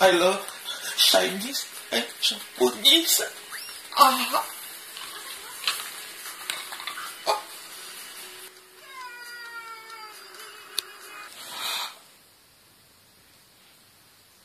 I love Chinese and Japanese. Ah.